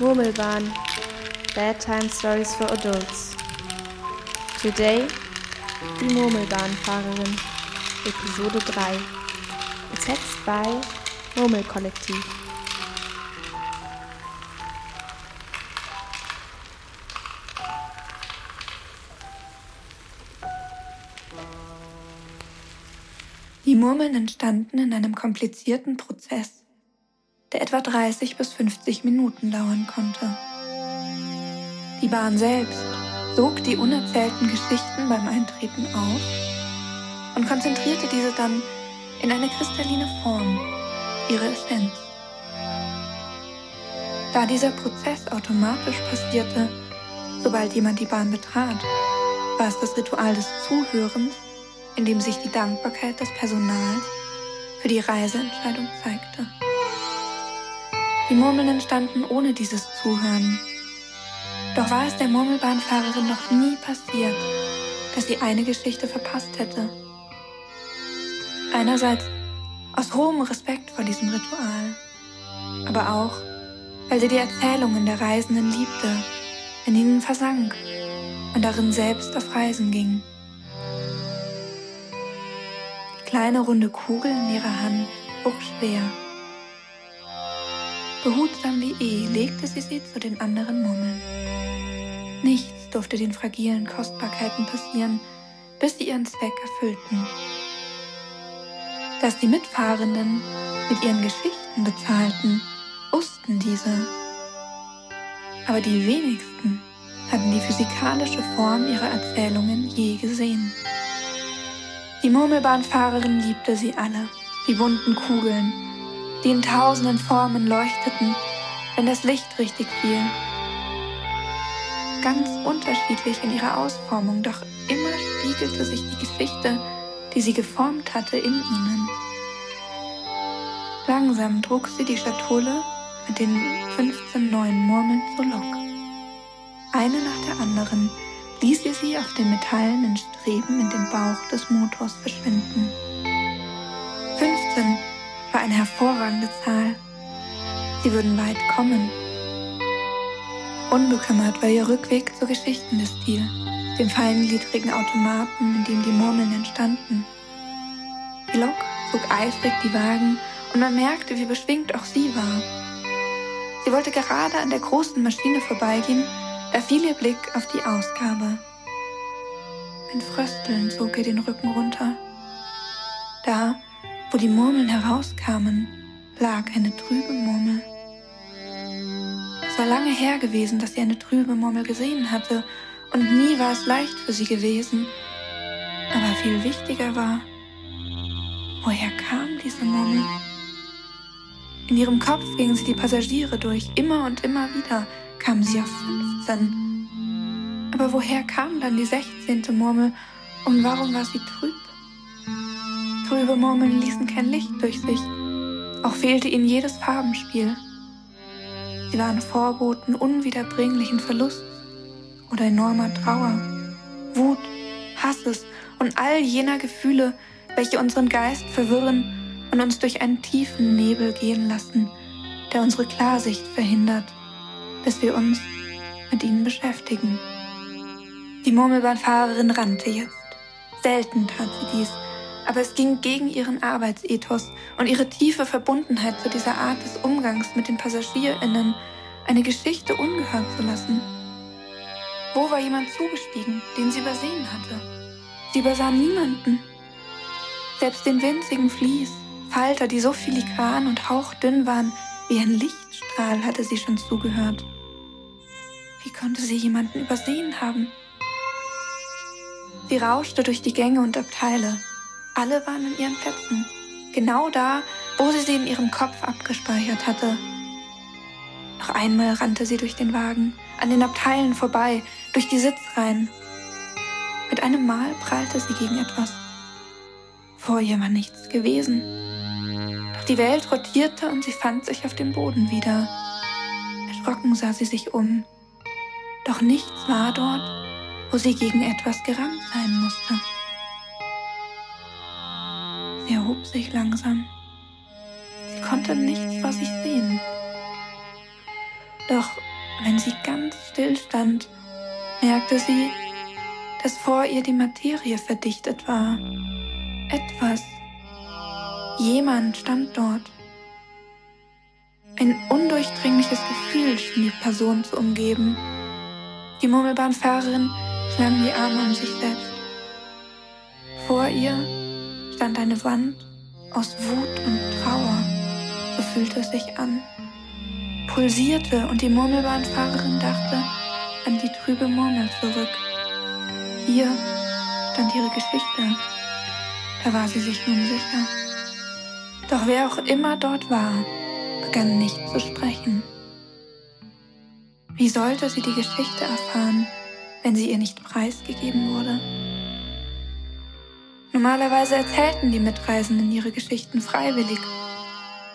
Murmelbahn Bedtime Stories for Adults. Today, die Murmelbahnfahrerin, Episode 3. Gesetzt bei Murmelkollektiv. Die Murmeln entstanden in einem komplizierten Prozess, der etwa 30 bis 50 Minuten dauern konnte. Die Bahn selbst sog die unerzählten Geschichten beim Eintreten auf und konzentrierte diese dann in eine kristalline Form, ihre Essenz. Da dieser Prozess automatisch passierte, sobald jemand die Bahn betrat, war es das Ritual des Zuhörens, in dem sich die Dankbarkeit des Personals für die Reiseentscheidung zeigte. Die Murmeln entstanden ohne dieses Zuhören. Doch war es der Murmelbahnfahrerin noch nie passiert, dass sie eine Geschichte verpasst hätte. Einerseits aus hohem Respekt vor diesem Ritual, aber auch, weil sie die Erzählungen der Reisenden liebte, in ihnen versank und darin selbst auf Reisen ging. Die kleine runde Kugel in ihrer Hand wog schwer Behutsam wie eh legte sie sie zu den anderen Murmeln. Nichts durfte den fragilen Kostbarkeiten passieren, bis sie ihren Zweck erfüllten. Dass die Mitfahrenden mit ihren Geschichten bezahlten, wussten diese. Aber die wenigsten hatten die physikalische Form ihrer Erzählungen je gesehen. Die Murmelbahnfahrerin liebte sie alle, die bunten Kugeln, die in tausenden Formen leuchteten, wenn das Licht richtig fiel. Ganz unterschiedlich in ihrer Ausformung, doch immer spiegelte sich die Geschichte, die sie geformt hatte, in ihnen. Langsam trug sie die Schatulle mit den 15 neuen Murmeln zur Lok. Eine nach der anderen ließ sie sie auf den metallenen Streben in den Bauch des Motors verschwinden. 15 war eine hervorragende Zahl. Sie würden weit kommen. Unbekümmert war ihr Rückweg zur Geschichtendestil, dem feingliedrigen Automaten, in dem die Murmeln entstanden. Die Lok zog eifrig die Wagen und man merkte, wie beschwingt auch sie war. Sie wollte gerade an der großen Maschine vorbeigehen, da fiel ihr Blick auf die Ausgabe. Ein Frösteln zog ihr den Rücken runter. Da wo die Murmeln herauskamen, lag eine trübe Murmel. Es war lange her gewesen, dass sie eine trübe Murmel gesehen hatte, und nie war es leicht für sie gewesen. Aber viel wichtiger war, woher kam diese Murmel? In ihrem Kopf gingen sie die Passagiere durch, immer und immer wieder kamen sie auf 15. Aber woher kam dann die 16. Murmel und warum war sie trüb? Trübe Murmeln ließen kein Licht durch sich. Auch fehlte ihnen jedes Farbenspiel. Sie waren Vorboten unwiederbringlichen Verlusts oder enormer Trauer, Wut, Hasses und all jener Gefühle, welche unseren Geist verwirren und uns durch einen tiefen Nebel gehen lassen, der unsere Klarsicht verhindert, bis wir uns mit ihnen beschäftigen. Die Murmelbahnfahrerin rannte jetzt. Selten tat sie dies, aber es ging gegen ihren Arbeitsethos und ihre tiefe Verbundenheit zu dieser Art des Umgangs mit den PassagierInnen, eine Geschichte ungehört zu lassen. Wo war jemand zugestiegen, den sie übersehen hatte? Sie übersah niemanden. Selbst den winzigen Vlies, Falter, die so filigran und hauchdünn waren, wie ein Lichtstrahl hatte sie schon zugehört. Wie konnte sie jemanden übersehen haben? Sie rauschte durch die Gänge und Abteile, alle waren in ihren Plätzen, genau da, wo sie sie in ihrem Kopf abgespeichert hatte. Noch einmal rannte sie durch den Wagen, an den Abteilen vorbei, durch die Sitzreihen. Mit einem Mal prallte sie gegen etwas. Vor ihr war nichts gewesen. Doch die Welt rotierte und sie fand sich auf dem Boden wieder. Erschrocken sah sie sich um. Doch nichts war dort, wo sie gegen etwas gerannt sein musste. Erhob sich langsam. Sie konnte nichts vor sich sehen. Doch Wenn sie ganz still stand, merkte sie, dass vor ihr die Materie verdichtet war. Etwas, jemand stand dort. Ein undurchdringliches Gefühl schien die Person zu umgeben. Die Murmelbahnfahrerin schlang die Arme um sich selbst. Vor ihr stand eine Wand aus Wut und Trauer. So fühlte es sich an. Pulsierte und die Murmelbahnfahrerin dachte an die trübe Murmel zurück. Hier stand ihre Geschichte. Da war sie sich nun sicher. Doch wer auch immer dort war, begann nicht zu sprechen. Wie sollte sie die Geschichte erfahren, wenn sie ihr nicht preisgegeben wurde? Normalerweise erzählten die Mitreisenden ihre Geschichten freiwillig.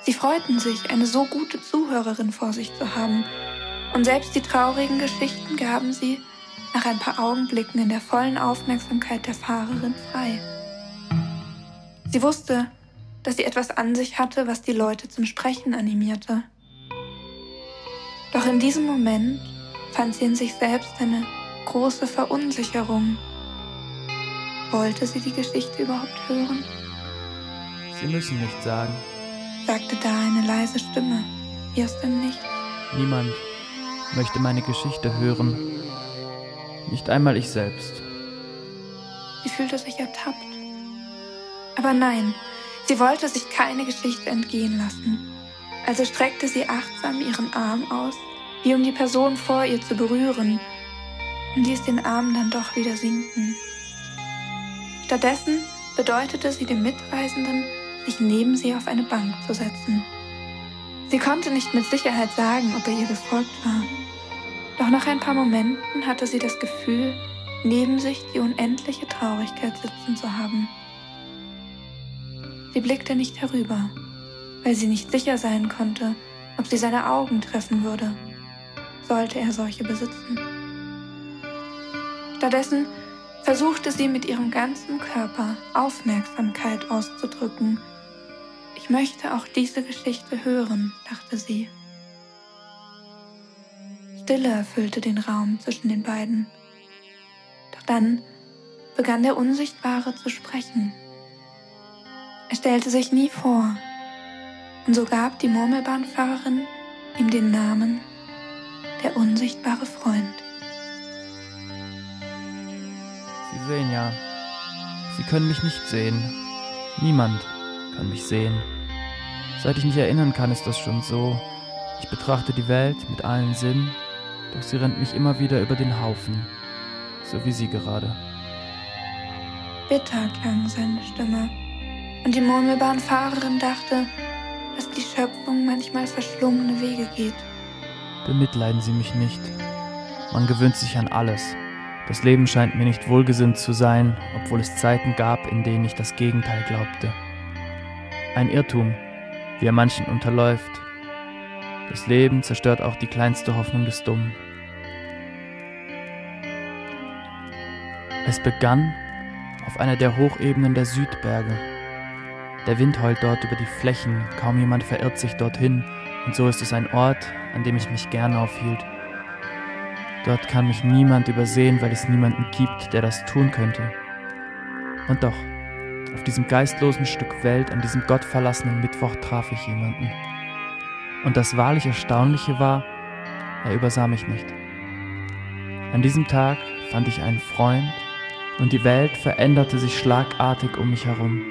Sie freuten sich, eine so gute Zuhörerin vor sich zu haben, und selbst die traurigen Geschichten gaben sie nach ein paar Augenblicken in der vollen Aufmerksamkeit der Fahrerin frei. Sie wusste, dass sie etwas an sich hatte, was die Leute zum Sprechen animierte. Doch in diesem Moment fand sie in sich selbst eine große Verunsicherung. Wollte sie die Geschichte überhaupt hören? Sie müssen nichts sagen, sagte da eine leise Stimme, wie aus dem Nichts. Niemand möchte meine Geschichte hören. Nicht einmal ich selbst. Sie fühlte sich ertappt. Aber nein, Sie wollte sich keine Geschichte entgehen lassen. Also streckte sie achtsam ihren Arm aus, wie um die Person vor ihr zu berühren, und ließ den Arm dann doch wieder sinken. Stattdessen bedeutete sie dem Mitreisenden, sich neben sie auf eine Bank zu setzen. Sie konnte nicht mit Sicherheit sagen, ob er ihr gefolgt war. Doch nach ein paar Momenten hatte sie das Gefühl, neben sich die unendliche Traurigkeit sitzen zu haben. Sie blickte nicht herüber, weil sie nicht sicher sein konnte, ob sie seine Augen treffen würde, sollte er solche besitzen. Stattdessen versuchte sie mit ihrem ganzen Körper Aufmerksamkeit auszudrücken. Ich möchte auch diese Geschichte hören, dachte sie. Stille erfüllte den Raum zwischen den beiden. Doch dann begann der Unsichtbare zu sprechen. Er stellte sich nie vor, und so gab die Murmelbahnfahrerin ihm den Namen der unsichtbare Freund. Sie sehen ja, Sie können mich nicht sehen. Niemand kann mich sehen. Seit ich mich erinnern kann, ist das schon so. Ich betrachte die Welt mit allen Sinnen, doch sie rennt mich immer wieder über den Haufen, so wie Sie gerade. Bitter klang seine Stimme und die Murmelbahnfahrerin dachte, dass die Schöpfung manchmal verschlungene Wege geht. Bemitleiden Sie mich nicht. Man gewöhnt sich an alles. Das Leben scheint mir nicht wohlgesinnt zu sein, obwohl es Zeiten gab, in denen ich das Gegenteil glaubte. Ein Irrtum, wie er manchen unterläuft. Das Leben zerstört auch die kleinste Hoffnung des Dummen. Es begann auf einer der Hochebenen der Südberge, der Wind heult dort über die Flächen, kaum jemand verirrt sich dorthin, und so ist es ein Ort, an dem ich mich gern aufhielt. Dort kann mich niemand übersehen, weil es niemanden gibt, der das tun könnte. Und doch, auf diesem geistlosen Stück Welt, an diesem gottverlassenen Mittwoch traf ich jemanden. Und das wahrlich Erstaunliche war, er übersah mich nicht. An diesem Tag fand ich einen Freund und die Welt veränderte sich schlagartig um mich herum.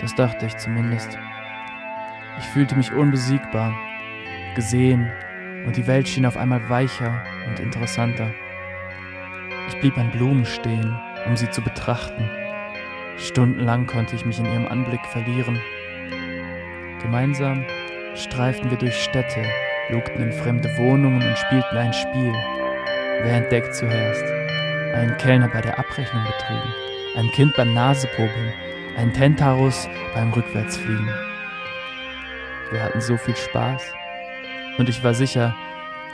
Das dachte ich zumindest. Ich fühlte mich unbesiegbar, gesehen und die Welt schien auf einmal weicher und interessanter. Ich blieb an Blumen stehen, um sie zu betrachten. Stundenlang konnte ich mich in ihrem Anblick verlieren. Gemeinsam streiften wir durch Städte, lugten in fremde Wohnungen und spielten ein Spiel. Wer entdeckt zuerst? Ein Kellner bei der Abrechnung betrügen, ein Kind beim Nasepobeln, ein Tentarus beim Rückwärtsfliegen. Wir hatten so viel Spaß und ich war sicher,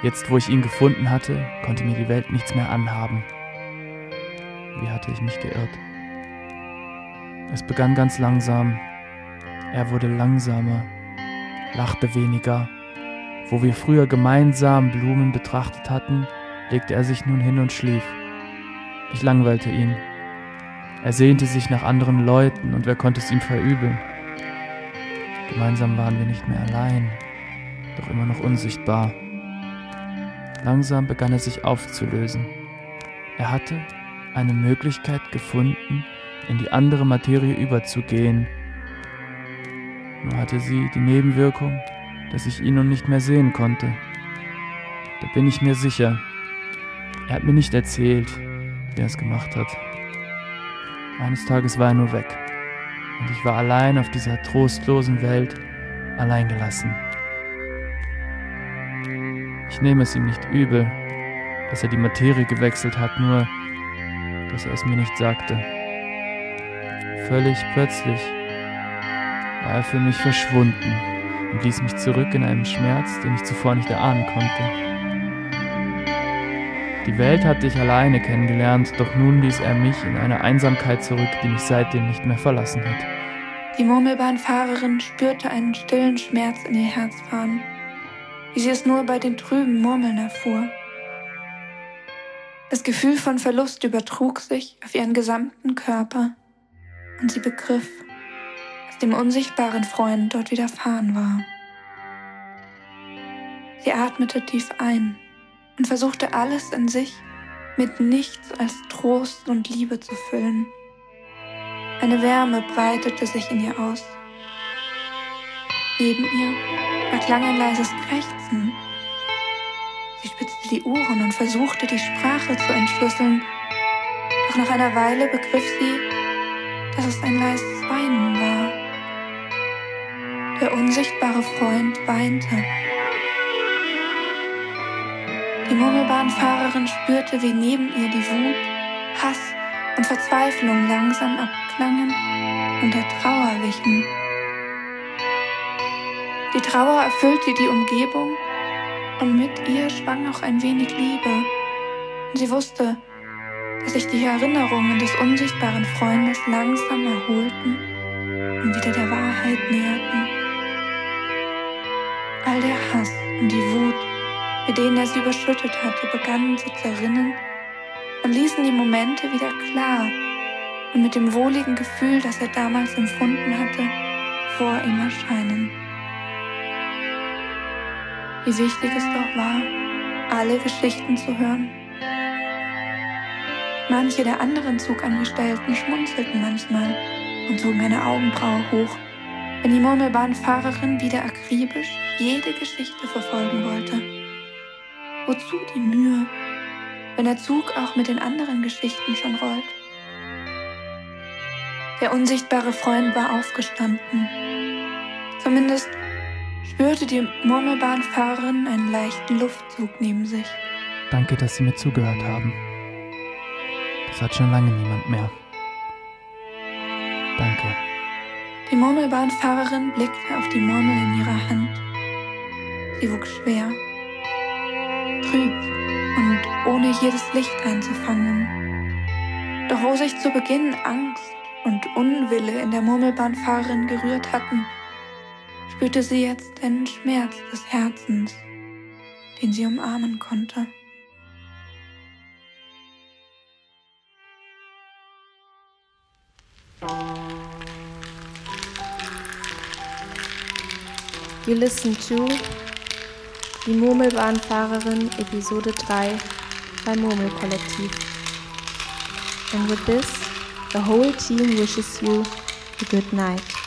jetzt wo ich ihn gefunden hatte, konnte mir die Welt nichts mehr anhaben. Wie hatte ich mich geirrt? Es begann ganz langsam, er wurde langsamer, lachte weniger, Wo wir früher gemeinsam Blumen betrachtet hatten, legte er sich nun hin und schlief. Ich langweilte ihn. Er sehnte sich nach anderen Leuten und wer konnte es ihm verübeln? Gemeinsam waren wir nicht mehr allein, doch immer noch unsichtbar. Langsam begann er sich aufzulösen. Er hatte eine Möglichkeit gefunden, in die andere Materie überzugehen. Nur hatte sie die Nebenwirkung, dass ich ihn nun nicht mehr sehen konnte. Da bin ich mir sicher. Er hat mir nicht erzählt, wie er es gemacht hat. Eines Tages war er nur weg und ich war allein auf dieser trostlosen Welt, alleingelassen. Ich nehme es ihm nicht übel, dass er die Materie gewechselt hat, nur dass er es mir nicht sagte. Völlig plötzlich war er für mich verschwunden und ließ mich zurück in einem Schmerz, den ich zuvor nicht erahnen konnte. Die Welt hatte ich alleine kennengelernt, doch nun ließ er mich in eine Einsamkeit zurück, die mich seitdem nicht mehr verlassen hat. Die Murmelbahnfahrerin spürte einen stillen Schmerz in ihr Herz fahren, wie sie es nur bei den trüben Murmeln erfuhr. Das Gefühl von Verlust übertrug sich auf ihren gesamten Körper und sie begriff, was dem unsichtbaren Freund dort widerfahren war. Sie atmete tief ein und versuchte alles in sich mit nichts als Trost und Liebe zu füllen. Eine Wärme breitete sich in ihr aus. Neben ihr erklang ein leises Krächzen. Sie spitzte die Ohren und versuchte, die Sprache zu entschlüsseln. Doch nach einer Weile begriff sie, dass es ein leises Weinen war. Der unsichtbare Freund weinte. Die Murmelbahnfahrerin spürte, wie neben ihr die Wut, Hass und Verzweiflung langsam abklangen und der Trauer wichen. Die Trauer erfüllte die Umgebung und mit ihr schwang auch ein wenig Liebe. Und sie wusste, dass sich die Erinnerungen des unsichtbaren Freundes langsam erholten und wieder der Wahrheit näherten. All der Hass und die Wut, mit denen er sie überschüttet hatte, begannen zu zerrinnen und ließen die Momente wieder klar und mit dem wohligen Gefühl, das er damals empfunden hatte, vor ihm erscheinen. Wie wichtig es doch war, alle Geschichten zu hören. Manche der anderen Zugangestellten schmunzelten manchmal und zogen eine Augenbraue hoch, wenn die Murmelbahnfahrerin wieder akribisch jede Geschichte verfolgen wollte. Wozu die Mühe, wenn der Zug auch mit den anderen Geschichten schon rollt? Der unsichtbare Freund war aufgestanden. Zumindest spürte die Murmelbahnfahrerin einen leichten Luftzug neben sich. Danke, dass Sie mir zugehört haben. Das hat schon lange niemand mehr. Danke. Die Murmelbahnfahrerin blickte auf die Murmel in ihrer Hand. Sie wog schwer, trüb und ohne jedes Licht einzufangen. Doch wo sich zu Beginn Angst und Unwille in der Murmelbahnfahrerin gerührt hatten, spürte sie jetzt einen Schmerz des Herzens, den sie umarmen konnte. You listen to Die Murmelbahnfahrerin Episode 3 beim Murmelkollektiv. And with this, the whole team wishes you a good night.